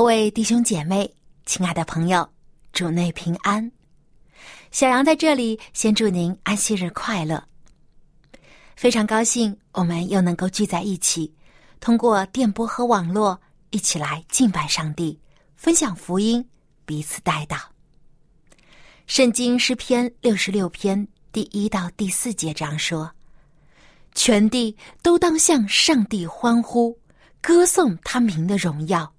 各位弟兄姐妹，亲爱的朋友，主内平安。小杨在这里先祝您安息日快乐。非常高兴我们又能够聚在一起，通过电波和网络一起来敬拜上帝，分享福音，彼此带祷。圣经诗篇六十六篇第一到第四节这样说：“全地都当向上帝欢呼，歌颂他名的荣耀。”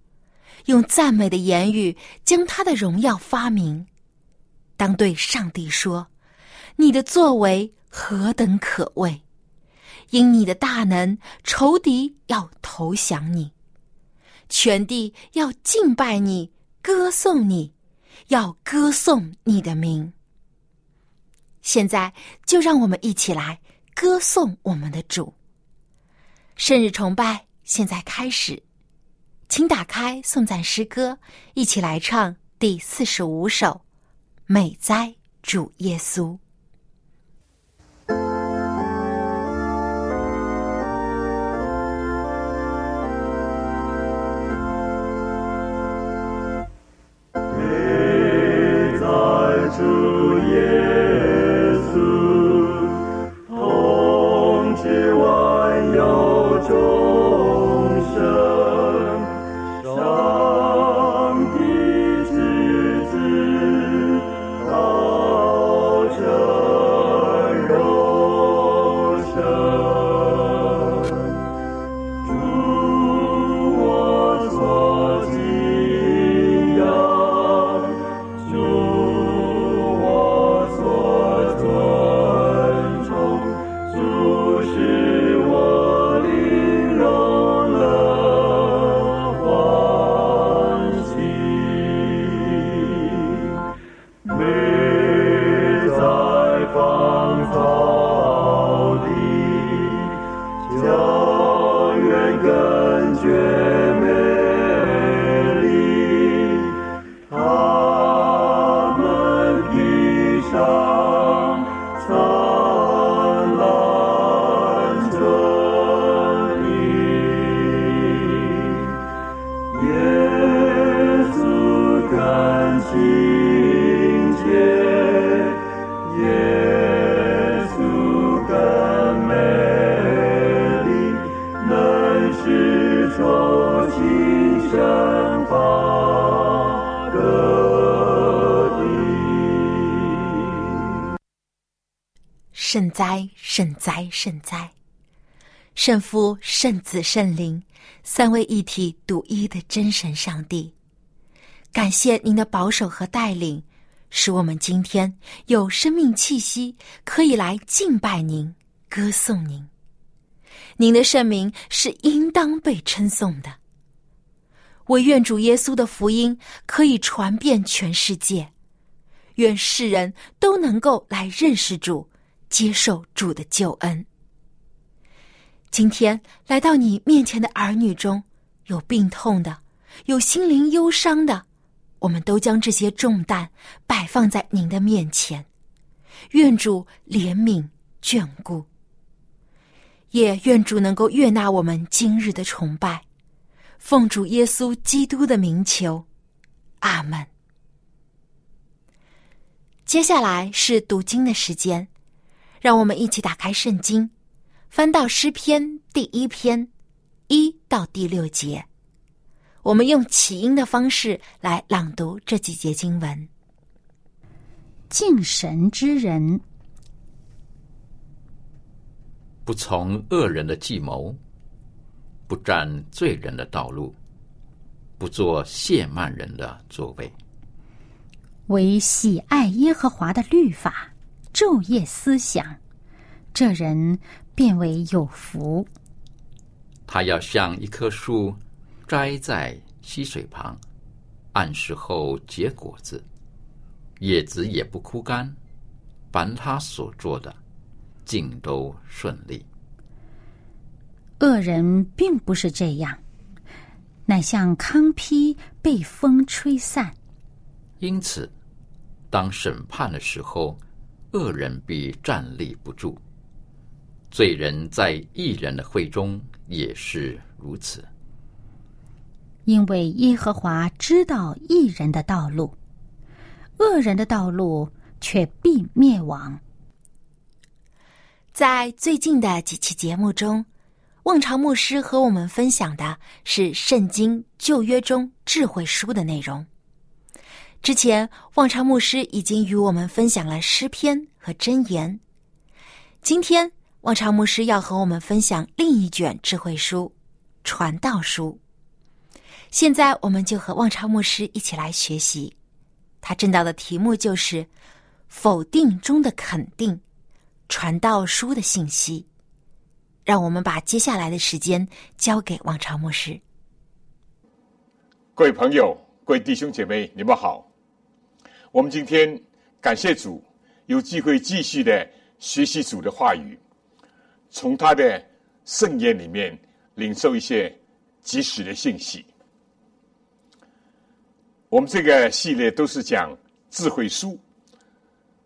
用赞美的言语将他的荣耀发明，当对上帝说：“你的作为何等可畏！因你的大能，仇敌要投降你，全地要敬拜你，歌颂你，要歌颂你的名。”现在就让我们一起来歌颂我们的主。圣日崇拜现在开始。请打开颂赞诗歌，一起来唱第四十五首《美哉主耶稣》。圣哉，圣！父、圣子、圣灵，三位一体、独一的真神上帝，感谢您的保守和带领，使我们今天有生命气息，可以来敬拜您、歌颂您。您的圣名是应当被称颂的。我愿主耶稣的福音可以传遍全世界，愿世人都能够来认识主。接受主的救恩。今天来到你面前的儿女中，有病痛的，有心灵忧伤的，我们都将这些重担摆放在您的面前，愿主怜悯眷顾，也愿主能够悦纳我们今日的崇拜，奉主耶稣基督的名求，阿门。接下来是读经的时间。让我们一起打开圣经，翻到诗篇第一篇一到第六节。我们用起音的方式来朗读这几节经文。敬神之人，不从恶人的计谋，不占罪人的道路，不做亵慢人的座位，唯喜爱耶和华的律法。昼夜思想，这人变为有福。他要像一棵树，栽在溪水旁，按时后结果子，叶子也不枯干。凡他所做的，尽都顺利。恶人并不是这样，乃像糠坯被风吹散。因此，当审判的时候，恶人必站立不住；罪人在异人的会中也是如此。因为耶和华知道异人的道路，恶人的道路。却必灭亡。在最近的几期节目中，望潮牧师和我们分享的是《圣经旧约》中智慧书的内容。之前，望潮牧师已经与我们分享了诗篇和箴言。今天，望潮牧师要和我们分享另一卷智慧书——传道书。现在，我们就和望潮牧师一起来学习。他正道的题目就是。否定中的肯定，传道书的信息，让我们把接下来的时间交给王朝牧师。各位朋友，各位弟兄姐妹，你们好。我们今天感谢主，有机会继续的学习主的话语，从他的圣言里面领受一些及时的信息。我们这个系列都是讲智慧书。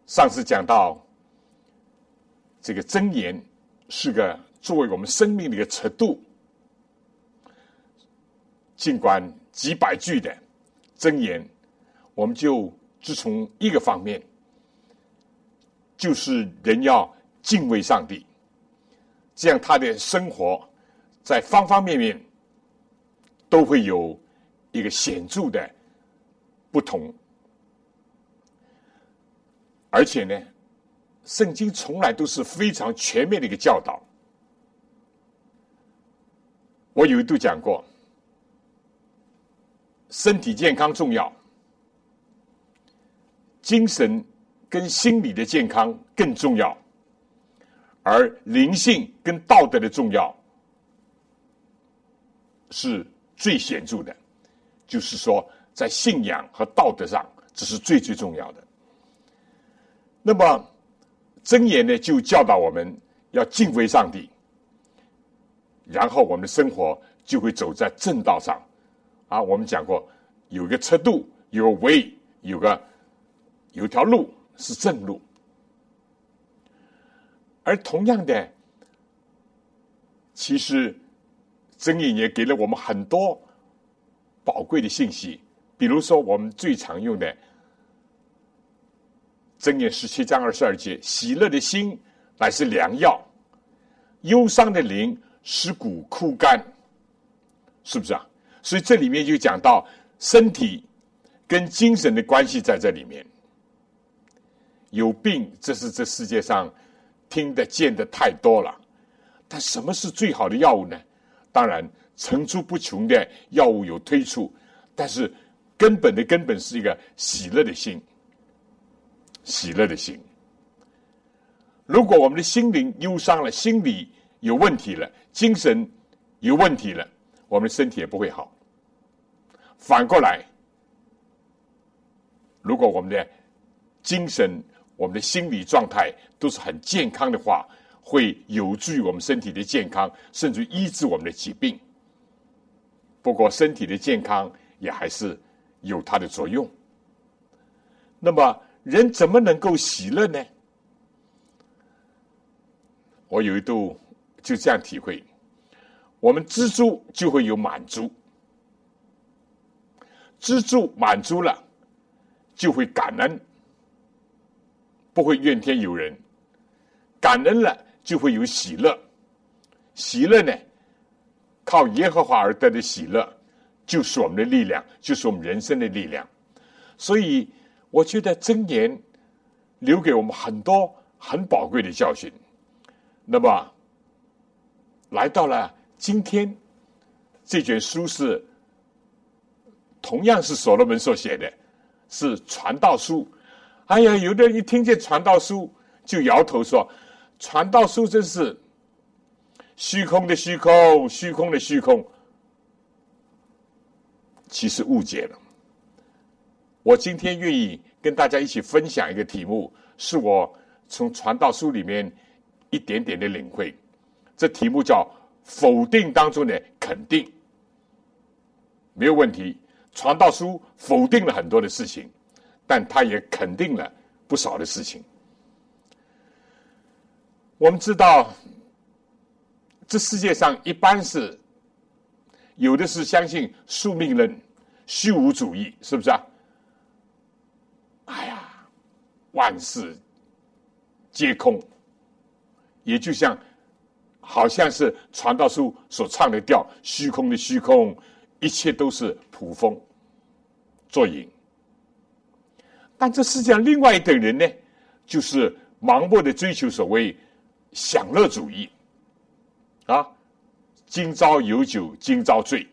上次讲到，这个真言是个作为我们生命的一个尺度。尽管几百句的真言，我们就只从一个方面，就是人要敬畏上帝，这样他的生活在方方面面都会有一个显著的不同。而且呢，圣经从来都是非常全面的一个教导。我有一度讲过，身体健康重要，精神跟心理的健康更重要，而灵性跟道德的重要是最显著的。就是说，在信仰和道德上，这是最最重要的。那么，真言呢，就教导我们要敬畏上帝，然后我们的生活就会走在正道上。啊，我们讲过，有个车度，有个 way，有个有条路是正路。而同样的，其实真言也给了我们很多宝贵的信息，比如说我们最常用的。正言十七章二十二节：喜乐的心乃是良药，忧伤的灵使骨枯干，是不是啊？所以这里面就讲到身体跟精神的关系在这里面。有病，这是这世界上听得见的太多了。但什么是最好的药物呢？当然，层出不穷的药物有推出，但是根本的根本是一个喜乐的心。喜乐的心。如果我们的心灵忧伤了，心理有问题了，精神有问题了，我们的身体也不会好。反过来，如果我们的精神、我们的心理状态都是很健康的话，会有助于我们身体的健康，甚至医治我们的疾病。不过，身体的健康也还是有它的作用。那么。人怎么能够喜乐呢？我有一度就这样体会：我们知足就会有满足，知足满足了就会感恩，不会怨天尤人；感恩了就会有喜乐，喜乐呢，靠耶和华而得的喜乐，就是我们的力量，就是我们人生的力量。所以。我觉得真言留给我们很多很宝贵的教训。那么，来到了今天，这卷书是同样是所罗门所写的，是传道书。哎呀，有的人一听见传道书就摇头说：“传道书真是虚空的虚空，虚空的虚空。其实误解了。我今天愿意跟大家一起分享一个题目，是我从传道书里面一点点的领会。这题目叫“否定当中的肯定”，没有问题。传道书否定了很多的事情，但他也肯定了不少的事情。我们知道，这世界上一般是有的是相信宿命论、虚无主义，是不是啊？哎呀，万事皆空，也就像好像是传道书所唱的调：虚空的虚空，一切都是普风作影。但这世界上另外一等人呢，就是盲目的追求所谓。享乐主义，啊，今朝有酒今朝醉。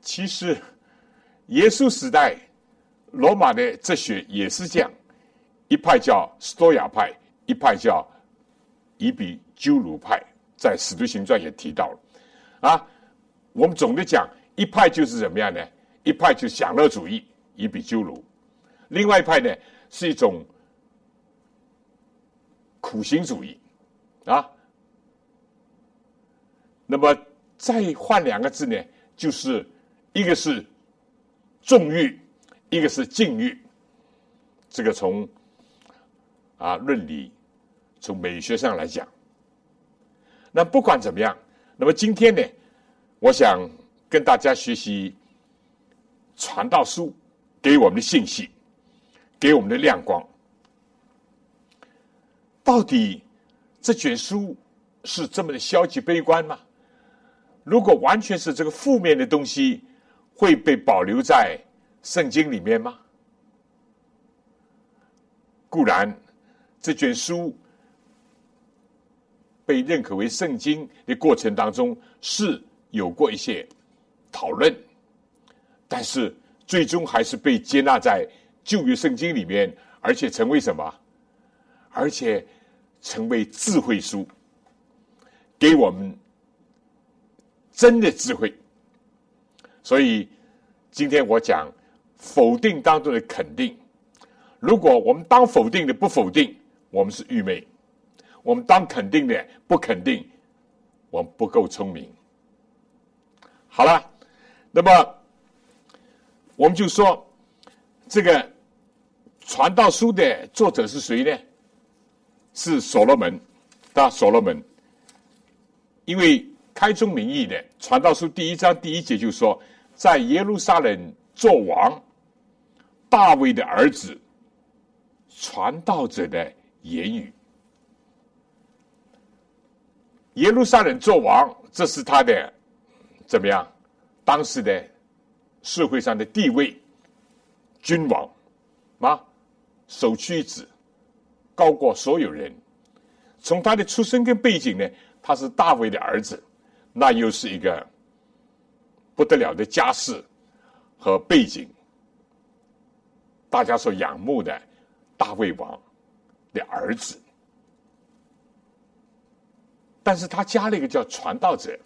其实，耶稣时代，罗马的哲学也是这样，一派叫斯多亚派，一派叫以比鸠鲁派，在《使徒行传》也提到了。啊，我们总的讲，一派就是怎么样呢？一派就享乐主义，以比鸠鲁；另外一派呢，是一种。苦行主义，啊，那么再换两个字呢，就是一个是纵欲，一个是禁欲。这个从啊论理、从美学上来讲，那不管怎么样，那么今天呢，我想跟大家学习传道书给我们的信息，给我们的亮光。到底这卷书是这么的消极悲观吗？如果完全是这个负面的东西，会被保留在圣经里面吗？固然，这卷书被认可为圣经的过程当中是有过一些讨论，但是最终还是被接纳在旧约圣经里面，而且成为什么？而且。成为智慧书，给我们真的智慧。所以今天我讲否定当中的肯定。如果我们当否定的不否定，我们是愚昧；我们当肯定的不肯定，我们不够聪明。好了，那么我们就说这个传道书的作者是谁呢？是所罗门，大所罗门，因为开宗明义的《传道书》第一章第一节就说，在耶路撒冷做王，大卫的儿子，传道者的言语。耶路撒冷做王，这是他的怎么样？当时的社会上的地位，君王，啊，首屈一指。高过所有人。从他的出身跟背景呢，他是大卫的儿子，那又是一个不得了的家世和背景。大家所仰慕的大卫王的儿子，但是他加了一个叫传道者，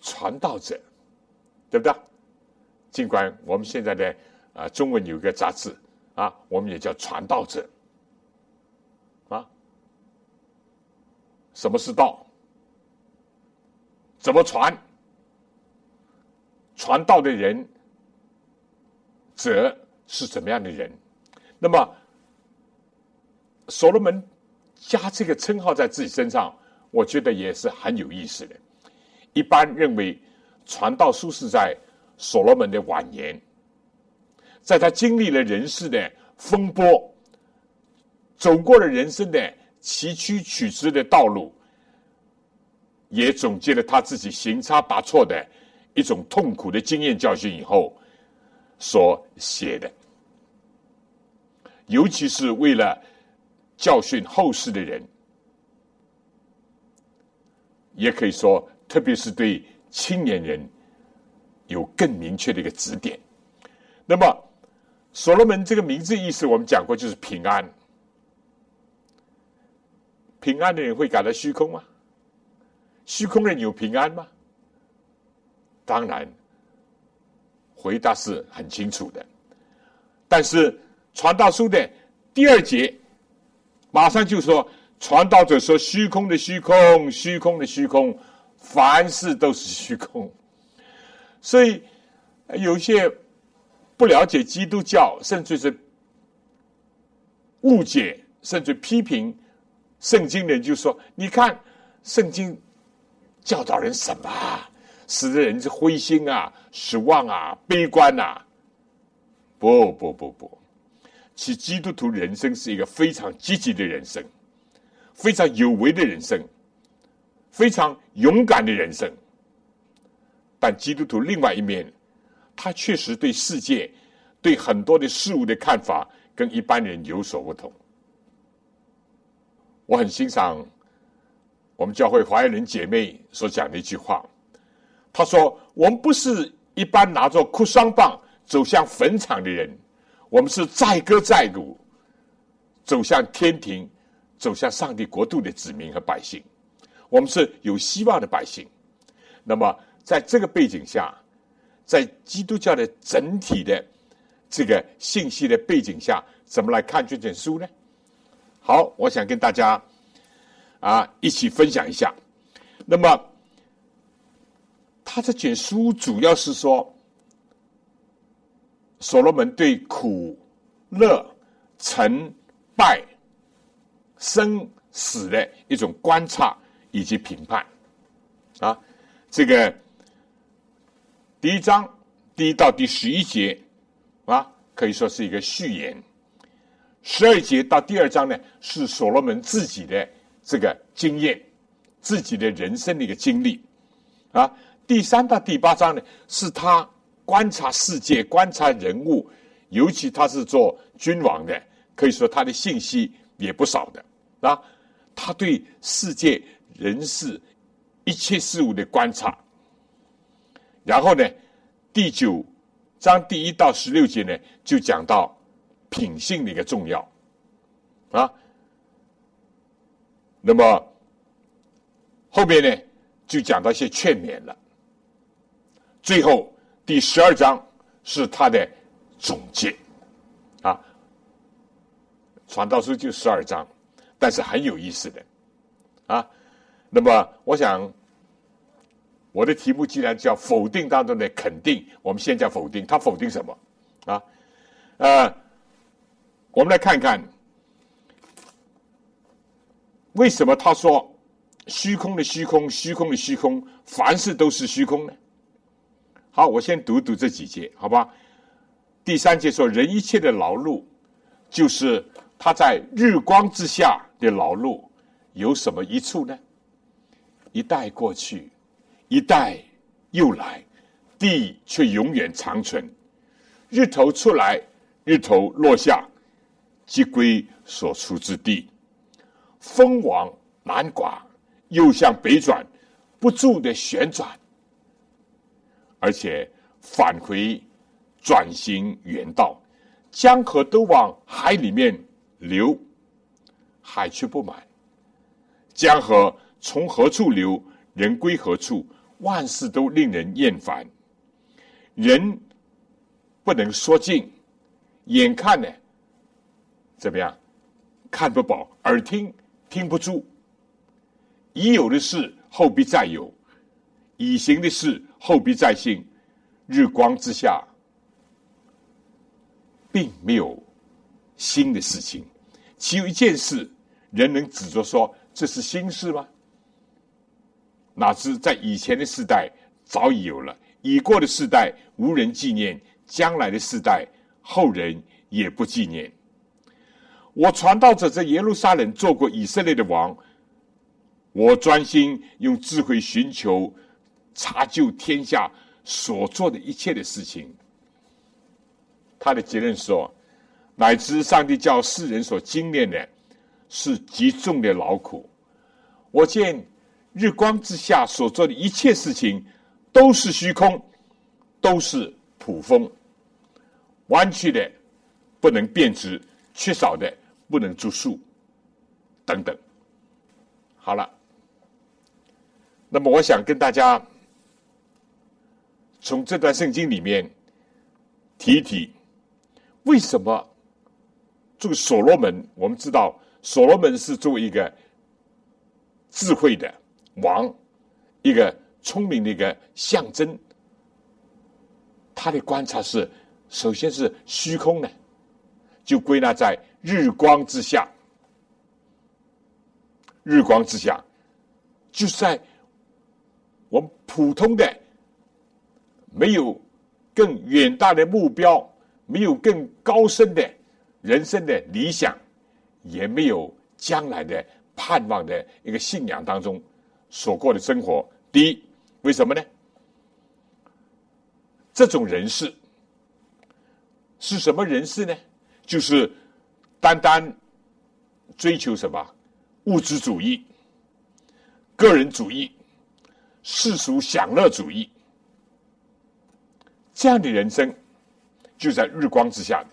传道者，对不对？尽管我们现在的啊中文有一个杂志啊，我们也叫传道者。啊什么是道？怎么传？传道的人，则是怎么样的人？那么，所罗门加这个称号在自己身上，我觉得也是很有意思的。一般认为，传道书是在所罗门的晚年，在他经历了人世的风波，走过了人生的。崎岖曲折的道路，也总结了他自己行差踏错的一种痛苦的经验教训以后所写的，尤其是为了教训后世的人，也可以说，特别是对青年人有更明确的一个指点。那么，所罗门这个名字意思我们讲过，就是平安。平安的人会感到虚空吗？虚空人有平安吗？当然，回答是很清楚的。但是传道书的第二节马上就说，传道者说：“虚空的虚空，虚空的虚空，凡事都是虚空。”所以有些不了解基督教，甚至是误解，甚至批评圣经的人，就说：“你看，圣经教导人什么，使得人是灰心啊、失望啊、悲观啊。”不不不不，其基督徒人生是一个非常积极的人生，非常有为的人生，非常勇敢的人生。但基督徒另外一面，他确实对世界、对很多的事物的看法跟一般人有所不同。我很欣赏我们教会华人姐妹所讲的一句话，她说：“我们不是一般拿着哭丧棒。”走向坟场的人，我们是载歌载舞，走向天庭，走向上帝国度的子民和百姓。我们是有希望的百姓。那么，在这个背景下，在基督教的整体的这个信息的背景下，怎么来看这卷书呢？好，我想跟大家啊一起分享一下。那么，他这卷书主要是说。所罗门对苦、乐、成、败、生死的一种观察以及评判，啊，这个第一章第一到第十一节啊，可以说是一个序言；十二节到第二章呢，是所罗门自己的这个经验、自己的人生的一个经历啊；第三到第八章呢，是他。观察世界，观察人物，尤其他是做君王的，可以说他的信息也不少的啊。他对世界人事一切事物的观察，然后呢，第九章第一到十六节呢，就讲到品性的一个重要。啊。那么后面呢，就讲到一些劝勉了，最后。第十二章是他的总结，啊，传道书就十二章，但是很有意思的，啊，那么我想，我的题目既然叫否定当中的肯定，我们先讲否定，他否定什么？啊，呃，我们来看看，为什么他说虚空的虚空，虚空的虚空，凡事都是虚空呢？好，我先读读这几节，好吧？第三节说，人一切的劳碌，就是他在日光之下的劳碌，有什么一处呢？一代过去，一代又来，地却永远长存。日头出来，日头落下，即归所出之地。风往南刮，又向北转，不住的旋转。而且返回转型原道，江河都往海里面流，海却不满。江河从何处流，人归何处？万事都令人厌烦。人不能说尽，眼看呢，怎么样？看不饱，耳听听不住。已有的事，后必再有；已行的事。后必再行，日光之下，并没有新的事情。岂有一件事，人能指着说这是新事吗？哪知在以前的世代早已有了，已过的世代无人纪念，将来的世代后人也不纪念。我传道者在耶路撒冷做过以色列的王，我专心用智慧寻求。查究天下所做的一切的事情，他的结论说：乃至上帝叫世人所经验的，是极重的劳苦。我见日光之下所做的一切事情，都是虚空，都是普风，弯曲的，不能变质，缺少的不能住宿，等等。好了，那么我想跟大家从这段圣经里面提一提，为什么这个所罗门？我们知道，所罗门是作为一个智慧的王，一个聪明的一个象征。他的观察是，首先是虚空呢，就归纳在日光之下。日光之下，就是在我们普通的、没有更远大的目标、没有更高深的人生的理想，也没有将来的盼望的一个信仰当中所过的生活。第一，为什么呢？这种人士是什么人士呢？就是单单追求什么？物质主义、个人主义、世俗享乐主义，这样的人生就在日光之下的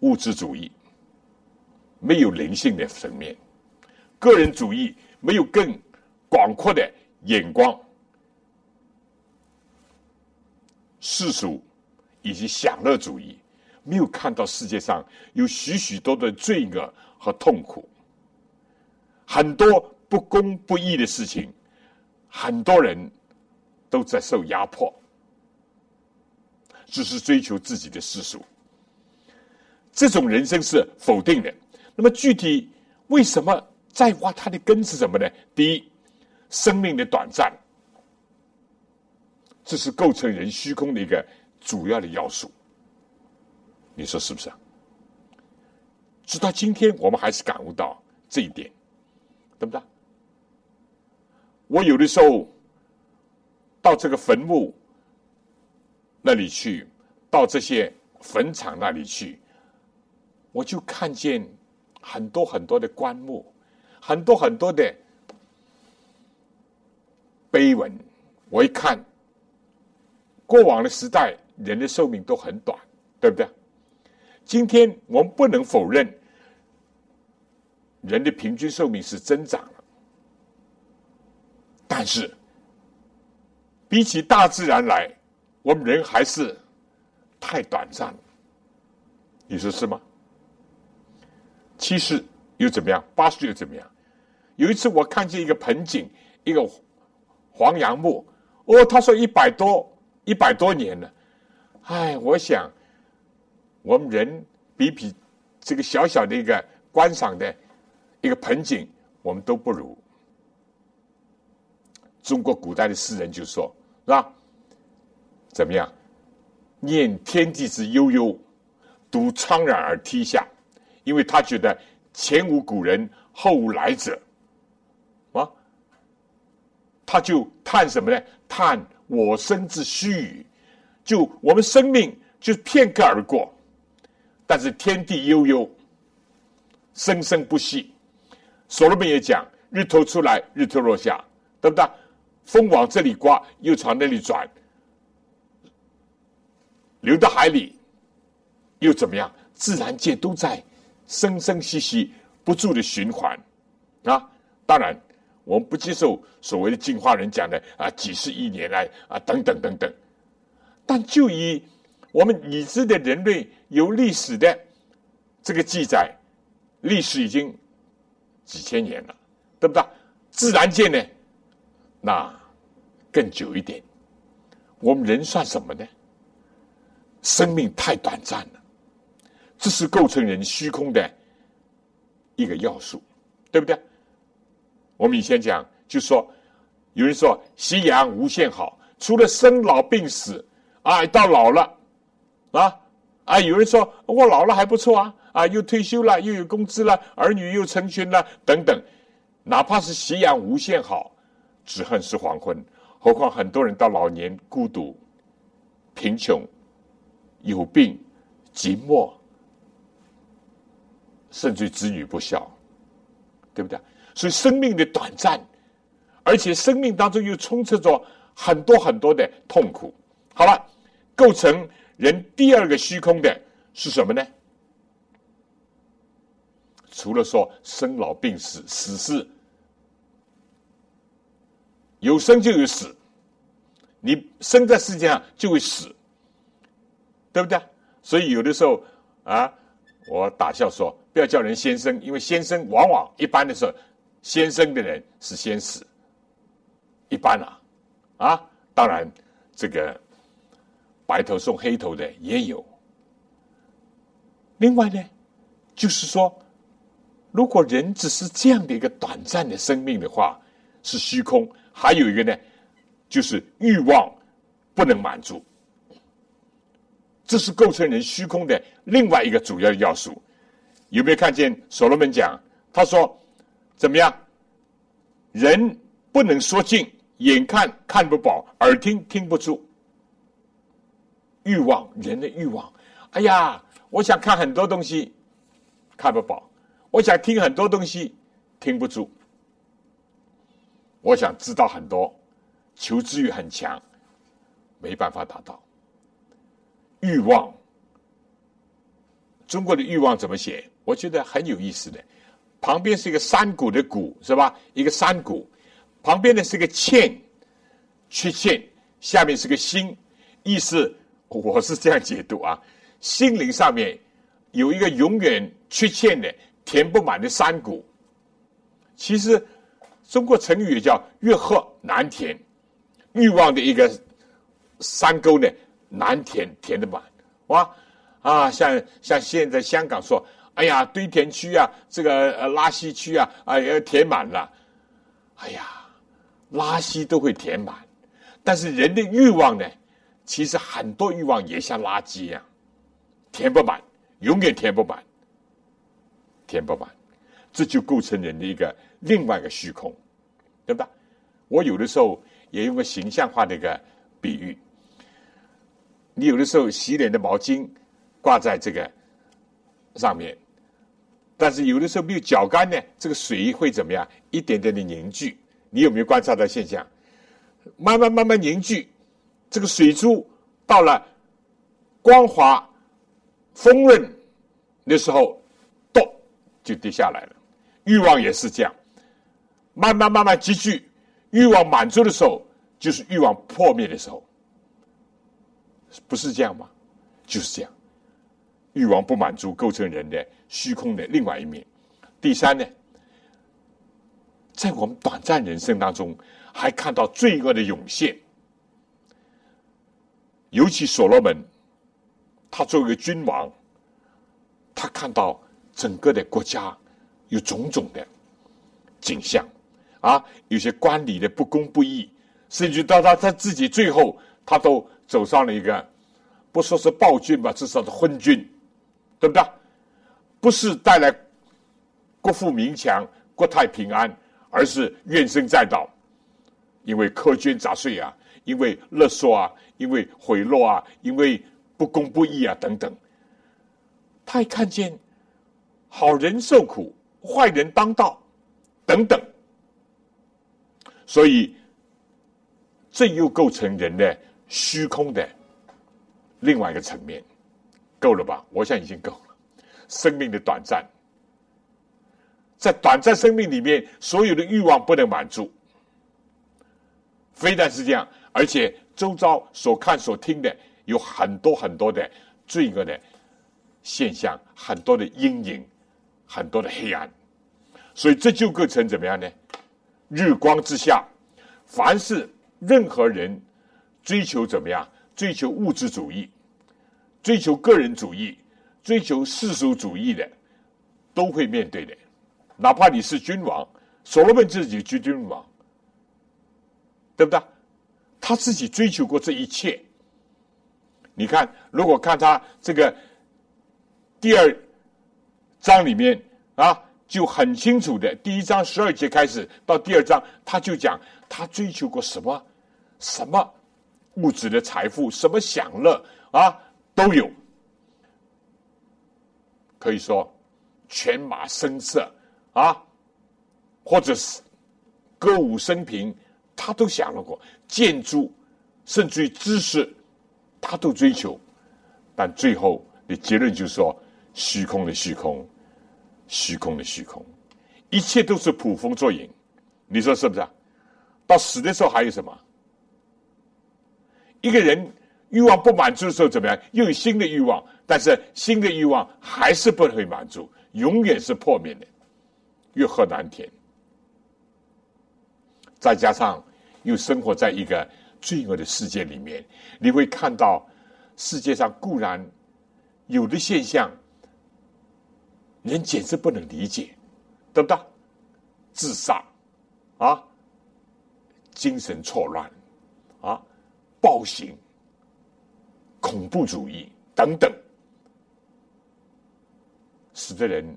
物质主义，没有灵性的层面；个人主义没有更广阔的眼光；世俗以及享乐主义没有看到世界上有许许多多的罪恶和痛苦。很多不公不义的事情，很多人都在受压迫，只是追求自己的世俗。这种人生是否定的。那么具体为什么再挖它的根是什么呢？第一，生命的短暂，这是构成人虚空的一个主要的要素。你说是不是啊？直到今天，我们还是感悟到这一点。对不对？我有的时候到这个坟墓那里去，到这些坟场那里去，我就看见很多很多的棺木，很多很多的碑文。我一看，过往的时代人的寿命都很短，对不对？今天我们不能否认。人的平均寿命是增长了，但是比起大自然来，我们人还是太短暂了。你说是吗？七十又怎么样？八十又怎么样？有一次我看见一个盆景，一个黄杨木，哦，他说一百多一百多年了。哎，我想我们人比比这个小小的一个观赏的。一个盆景，我们都不如。中国古代的诗人就说：“是吧？怎么样？念天地之悠悠，独怆然而涕下。因为他觉得前无古人，后无来者。他就叹什么呢？叹我生之须臾。就我们生命就片刻而过，但是天地悠悠，生生不息。”所罗门也讲：日头出来，日头落下，对不对？风往这里刮，又朝那里转，流到海里，又怎么样？自然界都在生生息息不住的循环啊！当然，我们不接受所谓的进化人讲的啊，几十亿年来啊，等等等等。但就以我们已知的人类有历史的这个记载，历史已经。几千年了，对不对？自然界呢，那更久一点。我们人算什么呢？生命太短暂了，这是构成人虚空的一个要素，对不对？我们以前讲，就说有人说夕阳无限好，除了生老病死啊，到老了啊啊，有人说我老了还不错啊。啊，又退休了，又有工资了，儿女又成群了，等等。哪怕是夕阳无限好，只恨是黄昏。何况很多人到老年孤独、贫穷、有病、寂寞，甚至子女不孝，对不对？所以生命的短暂，而且生命当中又充斥着很多很多的痛苦。好了，构成人第二个虚空的是什么呢？除了说生老病死，死是有生就有死，你生在世界上就会死，对不对？所以有的时候啊，我打笑说，不要叫人先生，因为先生往往一般的时候，先生的人是先死，一般啊，啊，当然这个白头送黑头的也有。另外呢，就是说。如果人只是这样的一个短暂的生命的话，是虚空。还有一个呢，就是欲望不能满足，这是构成人虚空的另外一个主要要素。有没有看见所罗门讲？他说：“怎么样？人不能说尽，眼看看不饱，耳听听不住。欲望，人的欲望。哎呀，我想看很多东西，看不饱。”我想听很多东西，听不住。我想知道很多，求知欲很强，没办法达到。欲望，中国的欲望怎么写？我觉得很有意思的。旁边是一个山谷的谷，是吧？一个山谷，旁边呢是个欠，缺陷，下面是个心，意思我是这样解读啊。心灵上面有一个永远缺陷的。填不满的山谷，其实中国成语也叫“欲壑难填”，欲望的一个山沟呢难填，填得满哇啊！像像现在香港说：“哎呀，堆填区啊，这个呃垃圾区啊，啊要填满了。”哎呀，垃圾都会填满，但是人的欲望呢，其实很多欲望也像垃圾一样，填不满，永远填不满。填不满，这就构成人的一个另外一个虚空，对吧？我有的时候也用个形象化的一个比喻，你有的时候洗脸的毛巾挂在这个上面，但是有的时候没有搅干呢，这个水会怎么样？一点点的凝聚。你有没有观察到现象？慢慢慢慢凝聚，这个水珠到了光滑丰润的时候。咚就跌下来了，欲望也是这样，慢慢慢慢积聚，欲望满足的时候，就是欲望破灭的时候，不是这样吗？就是这样，欲望不满足构成人的虚空的另外一面。第三呢，在我们短暂人生当中，还看到罪恶的涌现，尤其所罗门，他作为君王，他看到。整个的国家有种种的景象啊，有些官吏的不公不义，甚至到他他自己最后，他都走上了一个不说是暴君吧，至少是昏君，对不对？不是带来国富民强、国泰平安，而是怨声载道，因为苛捐杂税啊，因为勒索啊，因为贿赂啊，因为不公不义啊等等，他一看见。好人受苦，坏人当道，等等。所以，这又构成人的虚空的另外一个层面，够了吧？我想已经够了。生命的短暂，在短暂生命里面，所有的欲望不能满足。非但是这样，而且周遭所看所听的有很多很多的罪恶的现象，很多的阴影。很多的黑暗，所以这就构成怎么样呢？日光之下，凡是任何人追求怎么样？追求物质主义、追求个人主义、追求世俗主义的，都会面对的。哪怕你是君王，所罗门自己居君王，对不对？他自己追求过这一切。你看，如果看他这个第二。章里面啊，就很清楚的，第一章十二节开始到第二章，他就讲他追求过什么，什么物质的财富，什么享乐啊都有，可以说犬马声色啊，或者是歌舞升平，他都享乐过，建筑甚至于知识，他都追求，但最后的结论就是说，虚空的虚空，虚空的虚空，一切都是捕风捉影。你说是不是啊？到死的时候还有什么？一个人欲望不满足的时候怎么样？又有新的欲望，但是新的欲望还是不会满足，永远是破灭的，欲壑难填。再加上又生活在一个罪恶的世界里面，你会看到世界上固然有的现象，人简直不能理解，对不对？自杀啊，精神错乱啊，暴行、恐怖主义等等，使得人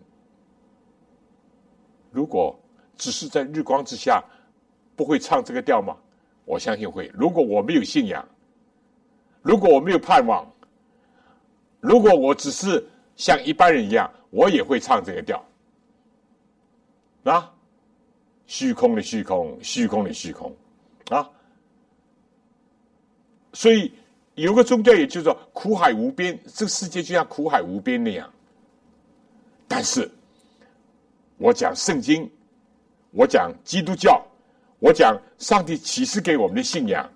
如果只是在日光之下。不会唱这个调吗？我相信会。如果我没有信仰，如果我没有盼望，如果我只是像一般人一样，我也会唱这个调。啊，虚空的虚空，虚空的虚空，啊！所以有个宗教，也就是说苦海无边，这个世界就像苦海无边那样。但是，我讲圣经，我讲基督教。我讲上帝启示给我们的信仰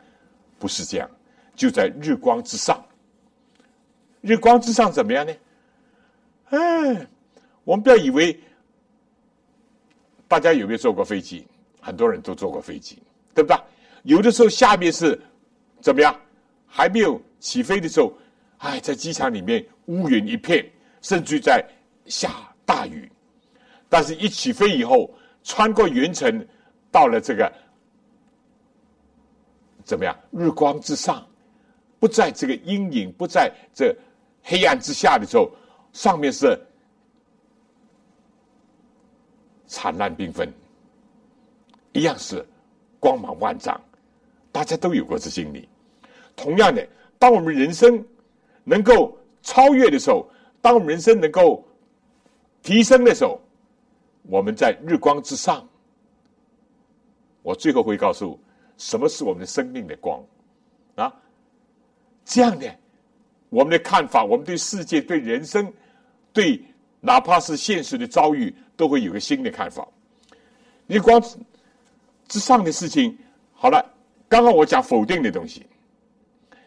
不是这样，就在日光之上。日光之上怎么样呢？哎，我们不要以为大家有没有坐过飞机？很多人都坐过飞机，对不对？有的时候下面是怎么样？还没有起飞的时候，哎，在机场里面乌云一片，甚至在下大雨。但是，一起飞以后，穿过云层。到了这个怎么样？日光之上，不在这个阴影，不在这黑暗之下的时候，上面是灿烂缤纷，一样是光芒万丈。大家都有过这经历。同样的，当我们人生能够超越的时候，当我们人生能够提升的时候，我们在日光之上。我最后会告诉什么是我们的生命的光啊？这样的，我们的看法，我们对世界、对人生、对哪怕是现实的遭遇，都会有个新的看法。你光之上的事情，好了，刚刚我讲否定的东西，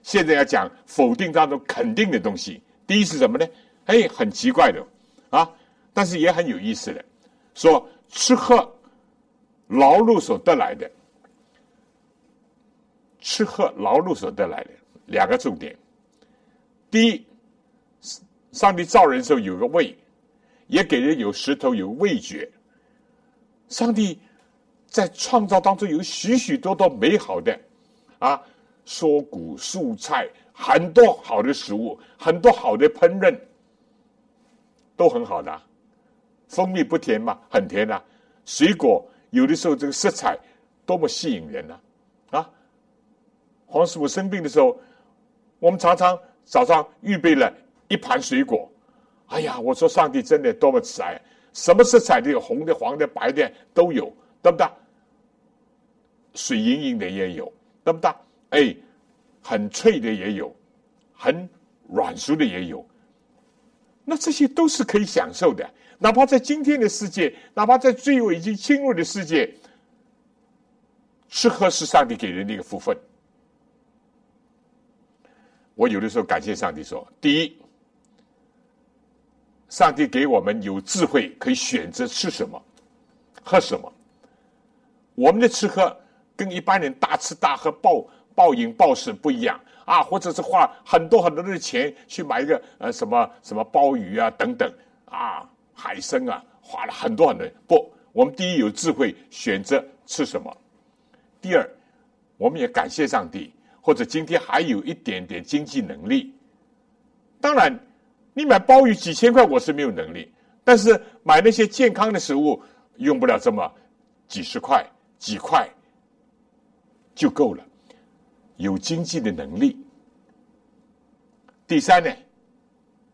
现在要讲否定当中肯定的东西。第一是什么呢？哎，很奇怪的啊，但是也很有意思的，说吃喝。劳碌所得来的，吃喝劳碌所得来的两个重点。第一，上帝造人的时候有个胃，也给人有石头有味觉。上帝在创造当中有许许多多美好的啊，蔬谷蔬菜，很多好的食物，很多好的烹饪，都很好的。蜂蜜不甜吗？很甜啊。水果。有的时候，这个色彩多么吸引人呢？啊，黄师傅生病的时候，我们常常早上预备了一盘水果。哎呀，我说上帝真的多么慈爱，什么色彩都有，红的、黄的、白的都有，对不对？水莹莹的也有，对不对？哎，很脆的也有，很软熟的也有。那这些都是可以享受的。哪怕在今天的世界，哪怕在罪恶已经侵入的世界，吃喝是上帝给人的一个福分。我有的时候感谢上帝说：第一，上帝给我们有智慧，可以选择吃什么、喝什么。我们的吃喝跟一般人大吃大喝、暴暴饮暴食不一样啊，或者是花很多很多的钱去买一个呃什么什么鲍鱼啊等等啊。海参啊，花了很多很多。不，我们第一有智慧，选择吃什么；第二，我们也感谢上帝，或者今天还有一点点经济能力。当然，你买鲍鱼几千块，我是没有能力；但是买那些健康的食物，用不了这么几十块、几块就够了。有经济的能力。第三呢，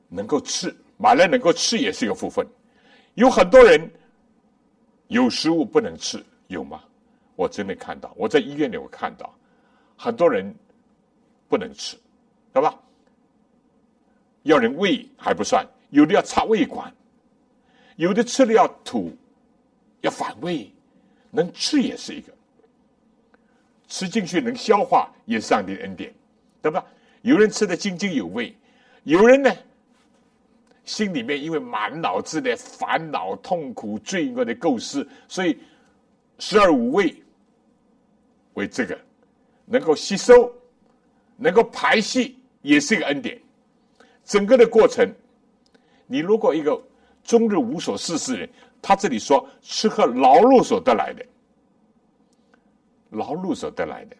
能够吃。买了能够吃也是一个福分，有很多人有食物不能吃，有吗？我真的看到，我在医院里我看到很多人不能吃，对吧？要人喂还不算，有的要插胃管，有的吃了要吐，要反胃，能吃也是一个，吃进去能消化也是上帝的恩典，对吧？有人吃的津津有味，有人呢，心里面因为满脑子的烦恼、痛苦、罪恶的构思，所以十二五味为这个能够吸收、能够排泄，也是一个恩典。整个的过程，你如果一个终日无所事事的人，他这里说吃喝劳碌所得来的，劳碌所得来的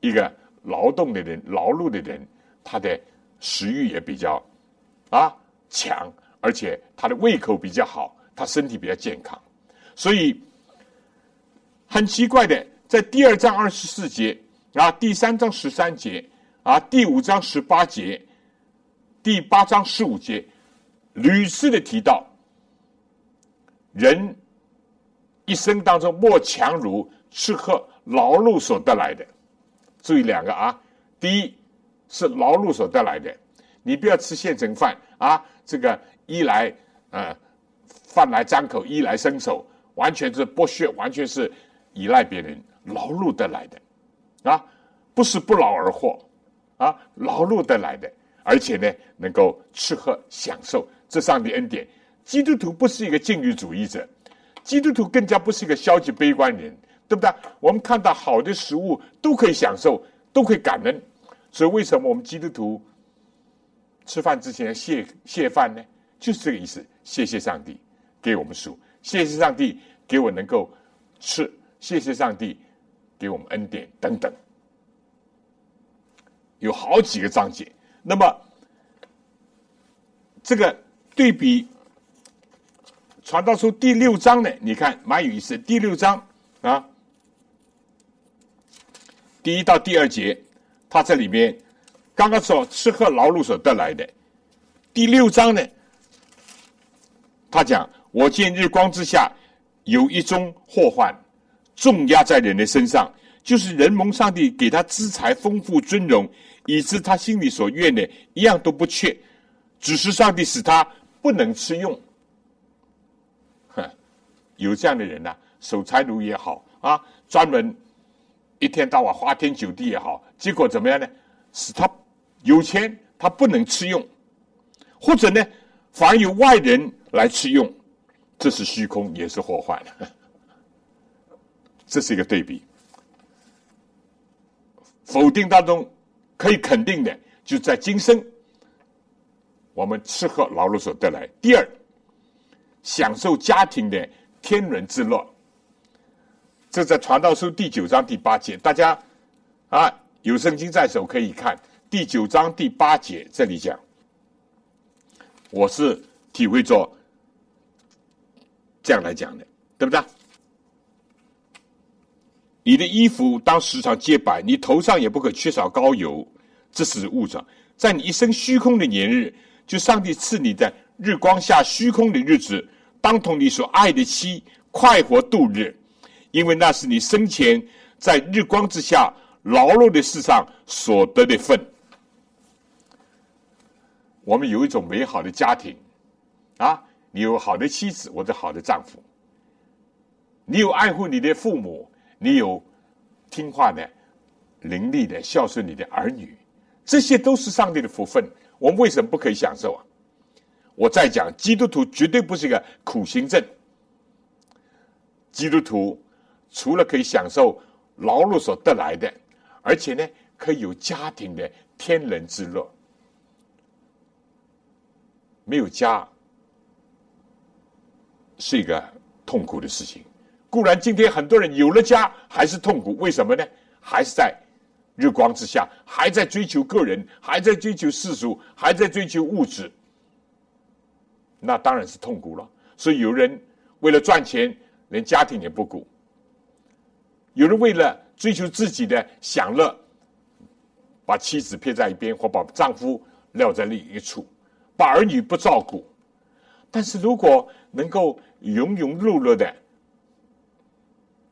一个。劳动的人、劳碌的人，他的食欲也比较啊强，而且他的胃口比较好，他身体比较健康。所以很奇怪的，在第二章二十四节啊，第三章十三节啊，第五章十八节，第八章十五节，屡次的提到人一生当中莫强如吃喝劳碌所得来的。注意两个啊，第一是劳碌所得来的，你不要吃现成饭啊，这个衣来呃饭来张口，衣来伸手，完全是剥削，完全是依赖别人劳碌得来的啊，不是不劳而获啊，劳碌得来的，而且呢能够吃喝享受，这上帝恩典。基督徒不是一个禁欲主义者，基督徒更加不是一个消极悲观人。对不对？我们看到好的食物都可以享受，都可以感恩。所以为什么我们基督徒吃饭之前要谢谢饭呢？就是这个意思。谢谢上帝给我们食物，谢谢上帝给我能够吃，谢谢上帝给我们恩典等等。有好几个章节。那么这个对比传道书第六章呢？你看蛮有意思。第六章啊。第一到第二节，他这里面刚刚说吃喝劳碌所得来的。第六章呢，他讲我见日光之下有一宗祸患，重压在人的身上，就是人蒙上帝给他资财丰富尊荣，以致他心里所愿的一样都不缺，只是上帝使他不能吃用。哼，有这样的人呐，守财奴也好啊，专门。一天到晚花天酒地也好，结果怎么样呢？使他有钱，他不能吃用，或者呢，反而有外人来吃用，这是虚空，也是祸患。这是一个对比。否定当中可以肯定的，就在今生，我们吃喝劳碌所得来；第二，享受家庭的天伦之乐。这在《传道书》第九章第八节，大家啊有圣经在手可以看第九章第八节，这里讲，我是体会着这样来讲的，对不对？你的衣服当时常洁白，你头上也不可缺少膏油，这是物质。在你一生虚空的年日，就上帝赐你的日光下虚空的日子，当同你所爱的妻快活度日。因为那是你生前在日光之下劳碌的世上所得的份。我们有一种美好的家庭，啊，你有好的妻子或者好的丈夫，你有爱护你的父母，你有听话的、伶俐的孝顺你的儿女，这些都是上帝的福分。我们为什么不可以享受啊？我再讲，基督徒绝对不是一个苦行僧，基督徒。除了可以享受劳碌所得来的，而且呢，可以有家庭的天伦之乐。没有家是一个痛苦的事情。固然，今天很多人有了家还是痛苦，为什么呢？还是在日光之下，还在追求个人，还在追求世俗，还在追求物质，那当然是痛苦了。所以，有人为了赚钱，连家庭也不顾。有人为了追求自己的享乐，把妻子撇在一边，或把丈夫撂在另一处，把儿女不照顾。但是如果能够庸庸碌碌的，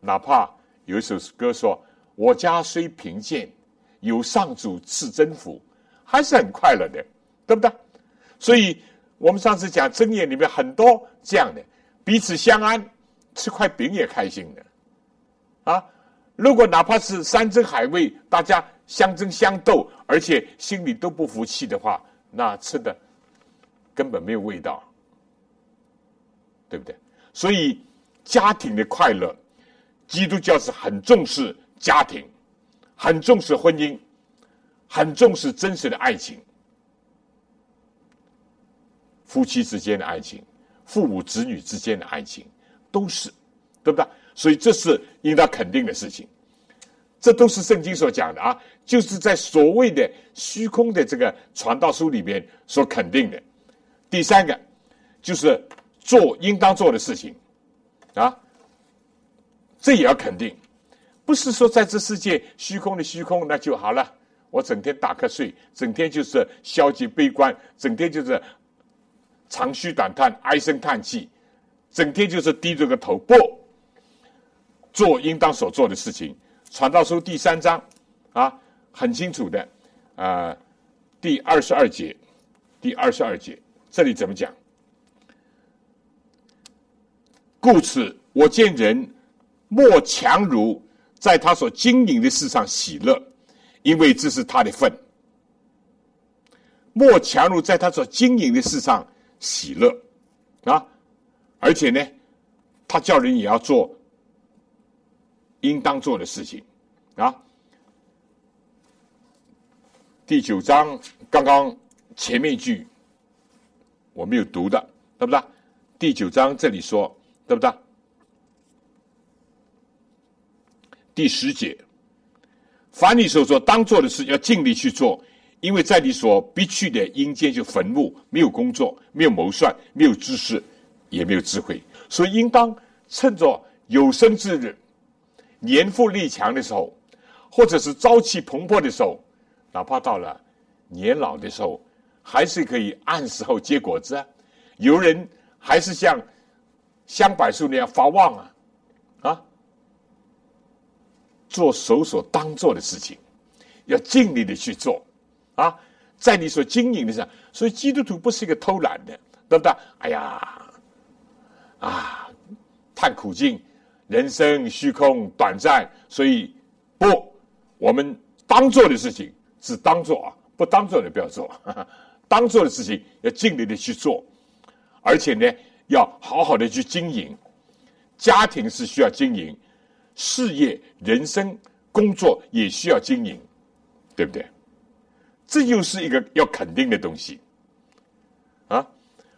哪怕有一首歌说：“我家虽贫贱，有上主赐真福”，还是很快乐的，对不对？所以我们上次讲正言里面很多这样的，彼此相安，吃块饼也开心的，啊，如果哪怕是山珍海味，大家相争相斗，而且心里都不服气的话，那吃的根本没有味道，对不对？所以家庭的快乐，基督教是很重视家庭，很重视婚姻，很重视真实的爱情。夫妻之间的爱情，父母子女之间的爱情，都是，对不对？所以这是应当肯定的事情。这都是圣经所讲的啊，就是在所谓的虚空的这个传道书里面所肯定的。第三个就是做应当做的事情啊，这也要肯定，不是说在这世界虚空的虚空那就好了。我整天打瞌睡，整天就是消极悲观，整天就是。长吁短叹，唉声叹气，整天就是低着个头，不做应当所做的事情。传道书第三章啊，很清楚的啊，第二十二节，第二十二节，这里怎么讲？故此，我见人莫强如在他所经营的事上喜乐，因为这是他的份；莫强如在他所经营的事上。喜乐啊，而且呢，他叫人也要做应当做的事情啊。第九章刚刚前面一句我没有读的，对不对？第九章这里说，对不对？第十节，凡你所做当做的事，要尽力去做。因为在你所必去的阴间就坟墓，没有工作，没有谋算，没有知识，也没有智慧，所以应当趁着有生之日，年富力强的时候，或者是朝气蓬勃的时候，哪怕到了年老的时候，还是可以按时候结果子啊。有人还是像香柏树那样发旺啊，啊，做手所当做的事情，要尽力的去做。啊，在你所经营的上，所以基督徒不是一个偷懒的，对不对？哎呀，啊，叹苦境，人生虚空短暂，所以不，我们当做的事情只当做啊，不当做的不要做，当做的事情要尽力的去做，而且呢，要好好的去经营，家庭是需要经营，事业、人生、工作也需要经营，对不对？这又是一个要肯定的东西，啊，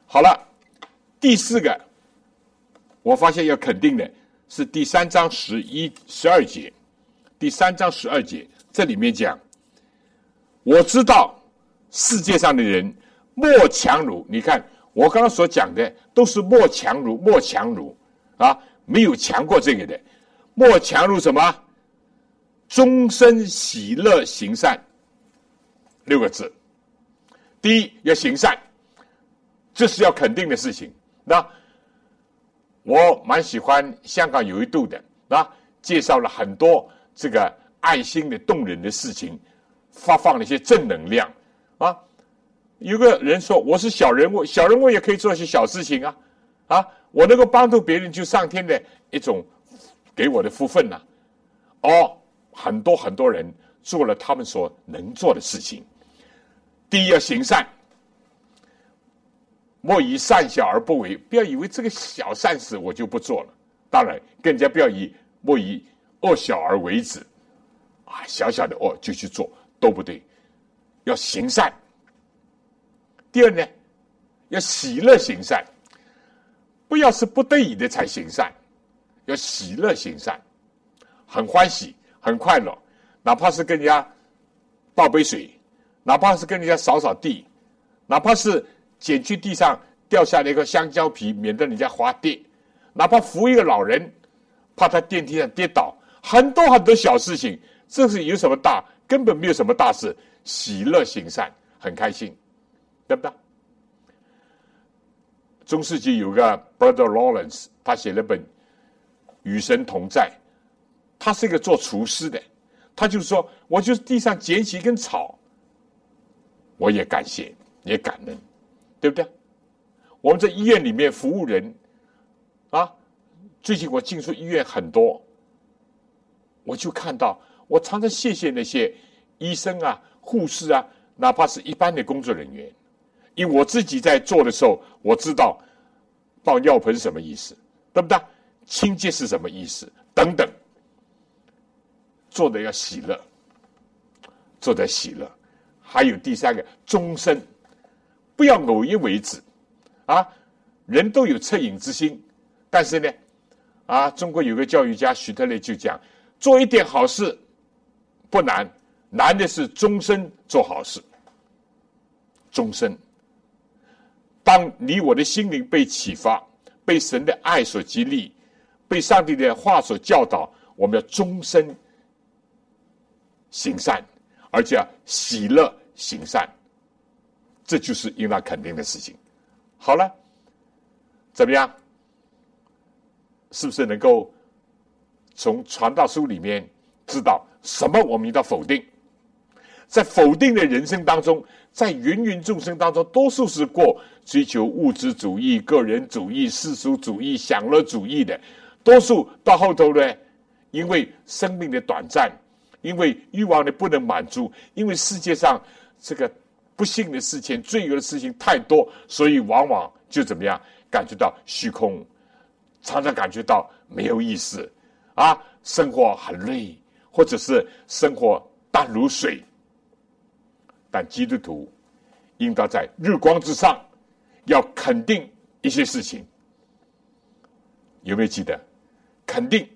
好了，第四个，我发现要肯定的是第三章十一十二节，第三章十二节这里面讲，我知道世界上的人莫强如，你看我刚刚所讲的都是莫强如，莫强如啊，没有强过这个的，莫强如什么？终身喜乐行善。六个字，第一要行善，这是要肯定的事情。那我蛮喜欢香港有一度的，啊，介绍了很多这个爱心的动人的事情，发放了一些正能量啊。有个人说我是小人物，小人物也可以做一些小事情啊，啊，我能够帮助别人，就上天的一种给我的福分呐。哦，很多很多人做了他们所能做的事情。第一要行善，莫以善小而不为。不要以为这个小善事我就不做了。当然，更加不要以莫以恶小而为之。啊，小小的恶就去做都不对。要行善。第二呢，要喜乐行善，不要是不得已的才行善，要喜乐行善，很欢喜，很快乐，哪怕是跟人家倒杯水。哪怕是跟人家扫扫地，哪怕是捡去地上掉下来一个香蕉皮，免得人家滑跌；哪怕扶一个老人，怕他电梯上跌倒，很多很多小事情，这是有什么大？根本没有什么大事，喜乐行善，很开心，对不对？中世纪有个 Brother Lawrence，他写了本《与神同在》，他是一个做厨师的，他就说：“我就是地上捡起一根草。”我也感谢，也感恩，对不对？我们在医院里面服务人啊，最近我进出医院很多，我就看到，我常常谢谢那些医生啊、护士啊，哪怕是一般的工作人员，因为我自己在做的时候，我知道倒尿盆什么意思，对不对？清洁是什么意思？等等，做的要喜乐，做的喜乐。还有第三个，终身不要偶一为之。啊，人都有恻隐之心，但是呢，啊，中国有个教育家徐特雷就讲，做一点好事不难，难的是终身做好事。终身，当你我的心灵被启发，被神的爱所激励，被上帝的话所教导，我们要终身行善，而且要喜乐行善，这就是应当肯定的事情。好了，怎么样？是不是能够从传道书里面知道什么？我们要否定，在否定的人生当中，在芸芸众生当中，多数是过追求物质主义、个人主义、世俗主义、享乐主义的。多数到后头呢，因为生命的短暂，因为欲望的不能满足，因为世界上这个。不幸的事情、罪恶的事情太多，所以往往就怎么样？感觉到虚空，常常感觉到没有意思，啊，生活很累，或者是生活淡如水。但基督徒应当在日光之上，要肯定一些事情。有没有记得？肯定。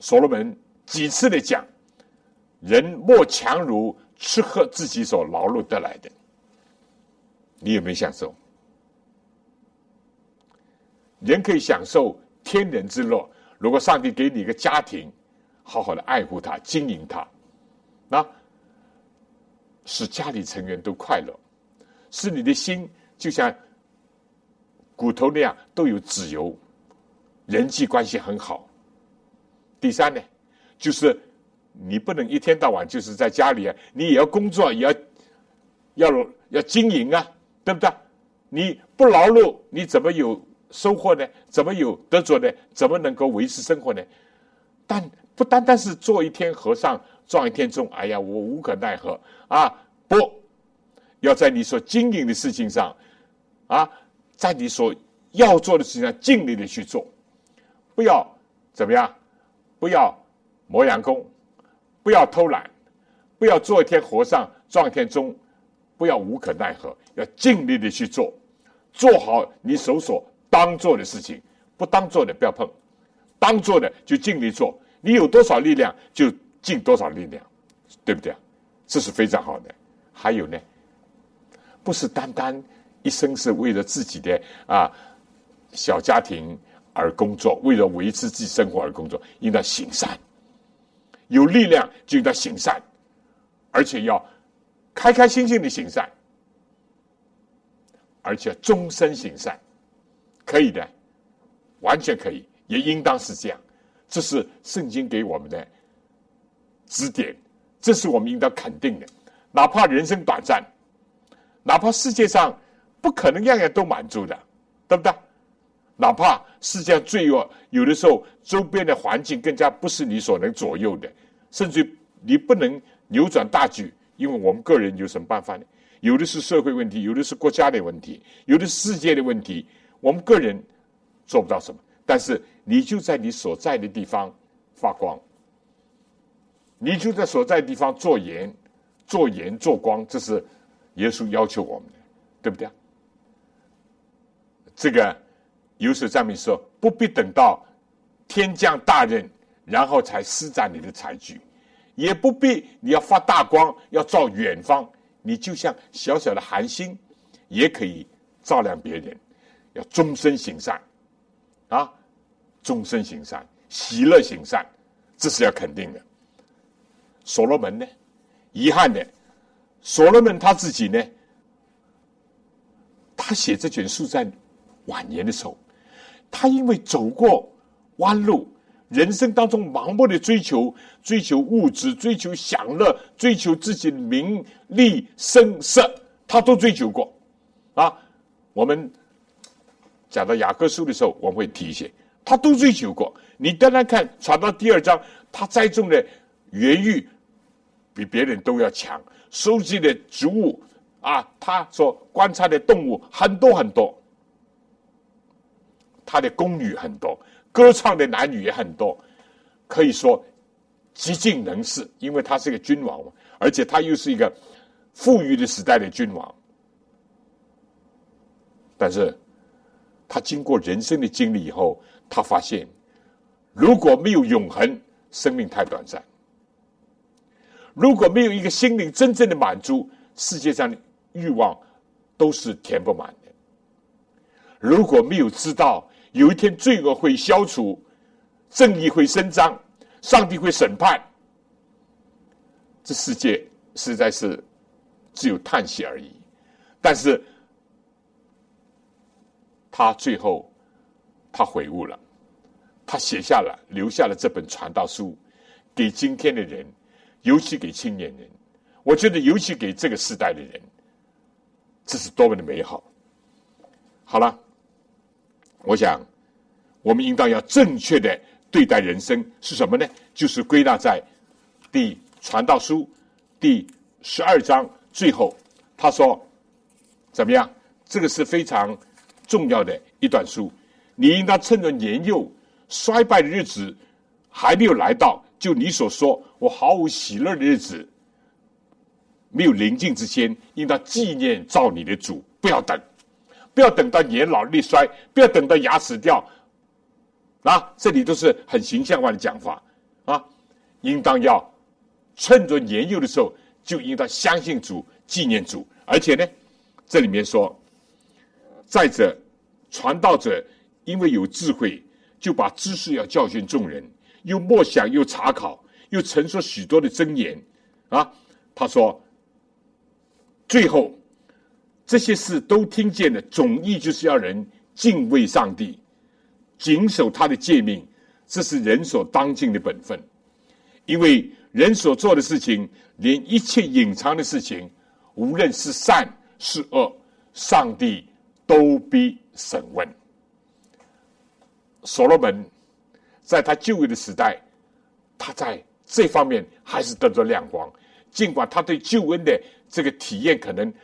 所罗门几次的讲，人莫强如。吃喝自己所劳碌得来的，你有没有享受？人可以享受天人之乐。如果上帝给你一个家庭，好好的爱护他、经营他，那使家里成员都快乐，使你的心就像骨头那样都有自由，人际关系很好。第三呢，就是。你不能一天到晚就是在家里啊，你也要工作，也要要要经营啊，对不对？你不劳碌，你怎么有收获呢？怎么有得着呢？怎么能够维持生活呢？但不单单是做一天和尚撞一天钟，哎呀，我无可奈何啊！不要在你所经营的事情上啊，在你所要做的事情上尽力的去做，不要怎么样？不要磨洋工。不要偷懒，不要做一天和尚撞一天钟，不要无可奈何，要尽力的去做，做好你手所当做的事情，不当做的不要碰，当做的就尽力做。你有多少力量就尽多少力量，对不对？这是非常好的。还有呢，不是单单一生是为了自己的啊小家庭而工作，为了维持自己生活而工作，应当行善。有力量就应该行善，而且要开开心心的行善，而且终身行善，可以的，完全可以，也应当是这样。这是圣经给我们的指点，这是我们应当肯定的。哪怕人生短暂，哪怕世界上不可能样样都满足的，对不对？哪怕世界上罪恶，有的时候周边的环境更加不是你所能左右的，甚至你不能扭转大局，因为我们个人有什么办法呢？有的是社会问题，有的是国家的问题，有的世界的问题，我们个人做不到什么。但是你就在你所在的地方发光，你就在所在地方做盐、做盐、做光，这是耶稣要求我们的，对不对？这个。有时上面说，不必等到天降大任，然后才施展你的才具，也不必你要发大光，要照远方，你就像小小的寒星，也可以照亮别人。要终身行善，啊，终身行善，喜乐行善，这是要肯定的。所罗门呢，遗憾的，所罗门他自己呢，他写这卷书在晚年的时候。他因为走过弯路，人生当中盲目的追求、追求物质、追求享乐、追求自己名利声色，他都追求过。啊，我们讲到雅各书的时候，我们会提一些，他都追求过。你当然看传到第二章，他栽种的园艺比别人都要强，收集的植物啊，他所观察的动物很多很多，他的宫女很多，歌唱的男女也很多，可以说极尽能事，因为他是个君王，而且他又是一个富裕的时代的君王。但是，他经过人生的经历以后，他发现，如果没有永恒，生命太短暂；如果没有一个心灵真正的满足，世界上的欲望都是填不满的；如果没有知道有一天罪恶会消除，正义会伸张，上帝会审判，这世界实在是只有叹息而已。但是，他最后，他悔悟了，他写下了，留下了这本传道书，给今天的人，尤其给青年人，我觉得尤其给这个时代的人，这是多么的美好。好了，我想，我们应当要正确的对待人生是什么呢？就是归纳在第传道书第十二章最后，他说怎么样？这个是非常。重要的一段书，你应当趁着年幼衰败的日子还没有来到，就你所说我毫无喜乐的日子没有临近之前，应当纪念造你的主，不要等，不要等到年老力衰，不要等到牙齿掉啊！这里都是很形象化的讲法啊，应当要趁着年幼的时候，就应当相信主，纪念主，而且呢，这里面说。再者，传道者因为有智慧，就把知识要教训众人，又默想，又查考，又陈述许多的真言。啊，他说，最后这些事都听见了，总意就是要人敬畏上帝，谨守他的诫命，这是人所当尽的本分。因为人所做的事情，连一切隐藏的事情，无论是善是恶，上帝。都必审问。所罗门在他就位的时代，他在这方面还是得着亮光。尽管他对救恩的这个体验可能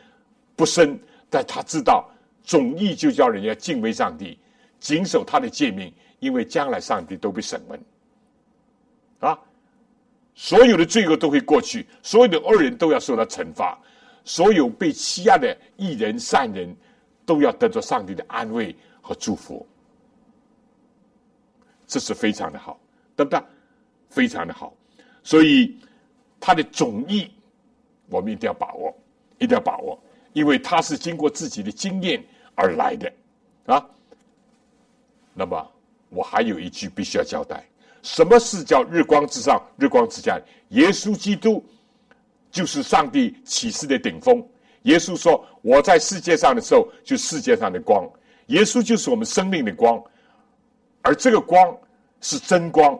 不深，但他知道总义就叫人家敬畏上帝，谨守他的诫命，因为将来上帝都被审问。啊，所有的罪恶都会过去，所有的恶人都要受到惩罚，所有被欺压的义人善人。都要得着上帝的安慰和祝福，这是非常的好，对不对？非常的好，所以他的总意，我们一定要把握，一定要把握，因为他是经过自己的经验而来的啊。那么，我还有一句必须要交代：什么是叫日光之上，日光之下？耶稣基督就是上帝启示的顶峰。耶稣说：“我在世界上的时候，就世界上的光。耶稣就是我们生命的光，而这个光是真光。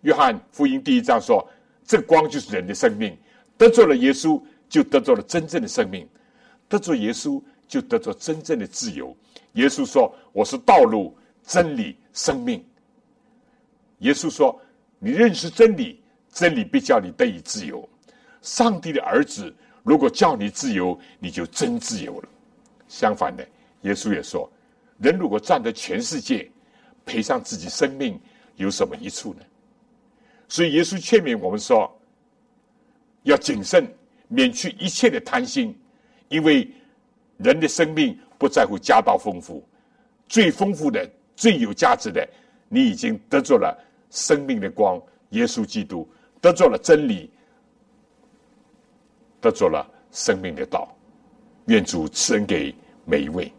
约翰福音第一章说，这个光就是人的生命。得着了耶稣，就得着了真正的生命；得着耶稣，就得着真正的自由。耶稣说：我是道路、真理、生命。耶稣说：你认识真理，真理必叫你得以自由。上帝的儿子。”如果叫你自由，你就真自由了。相反的，耶稣也说：人如果赚得全世界，赔上自己生命，有什么益处呢？所以，耶稣劝勉我们说：要谨慎，免去一切的贪心，因为人的生命不在乎家道丰富，最丰富的、最有价值的，你已经得着了生命的光——耶稣基督，得着了真理。得着了生命的道，愿主赐恩给每一位，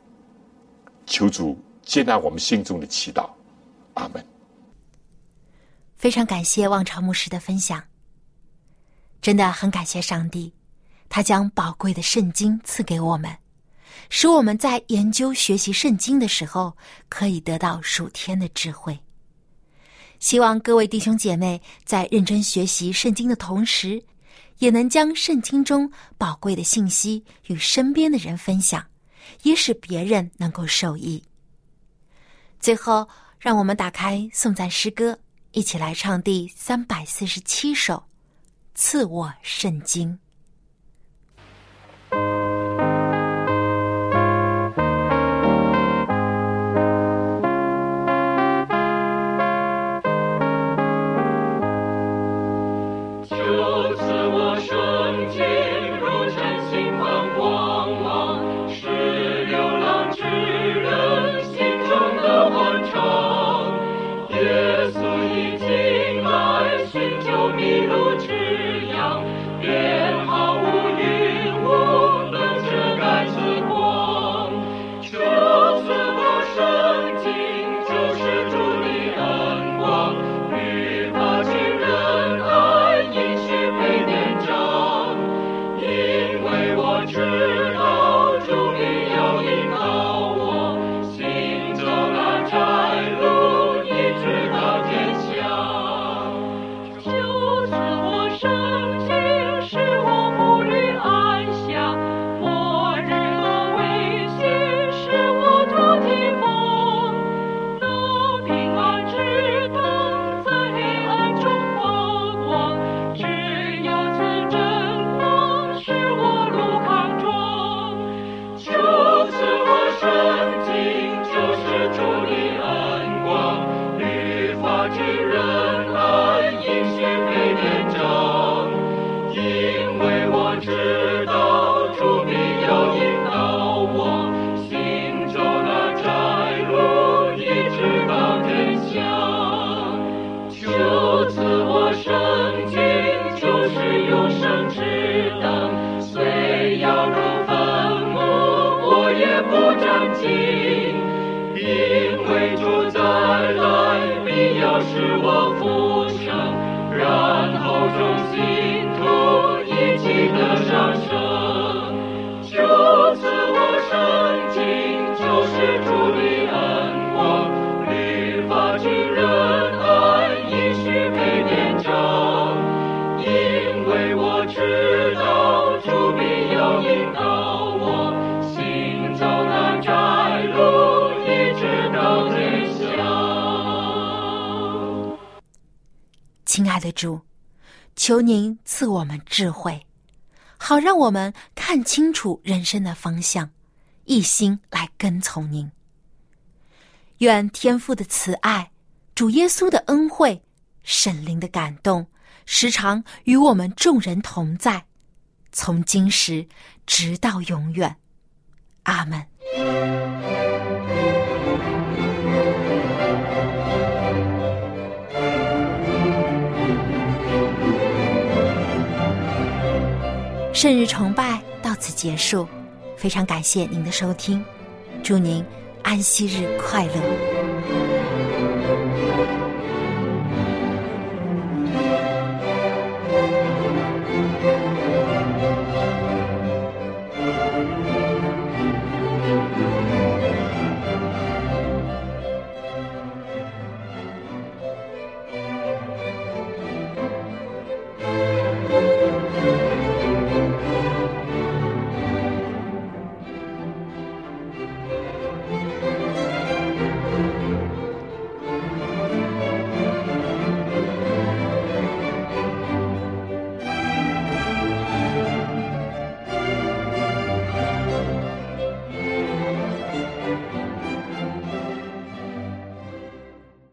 求主接纳我们心中的祈祷，阿门。非常感谢望朝牧师的分享，真的很感谢上帝，他将宝贵的圣经赐给我们，使我们在研究学习圣经的时候，可以得到属天的智慧。希望各位弟兄姐妹在认真学习圣经的同时。也能将圣经中宝贵的信息与身边的人分享，也使别人能够受益。最后，让我们打开颂赞诗歌，一起来唱第三百四十七首《赐我圣经》。亲爱的主，求您赐我们智慧，好让我们看清楚人生的方向，一心来跟从您。愿天父的慈爱、主耶稣的恩惠、圣灵的感动，时常与我们众人同在，从今时直到永远。阿门。圣日崇拜到此结束非常感谢您的收听祝您安息日快乐。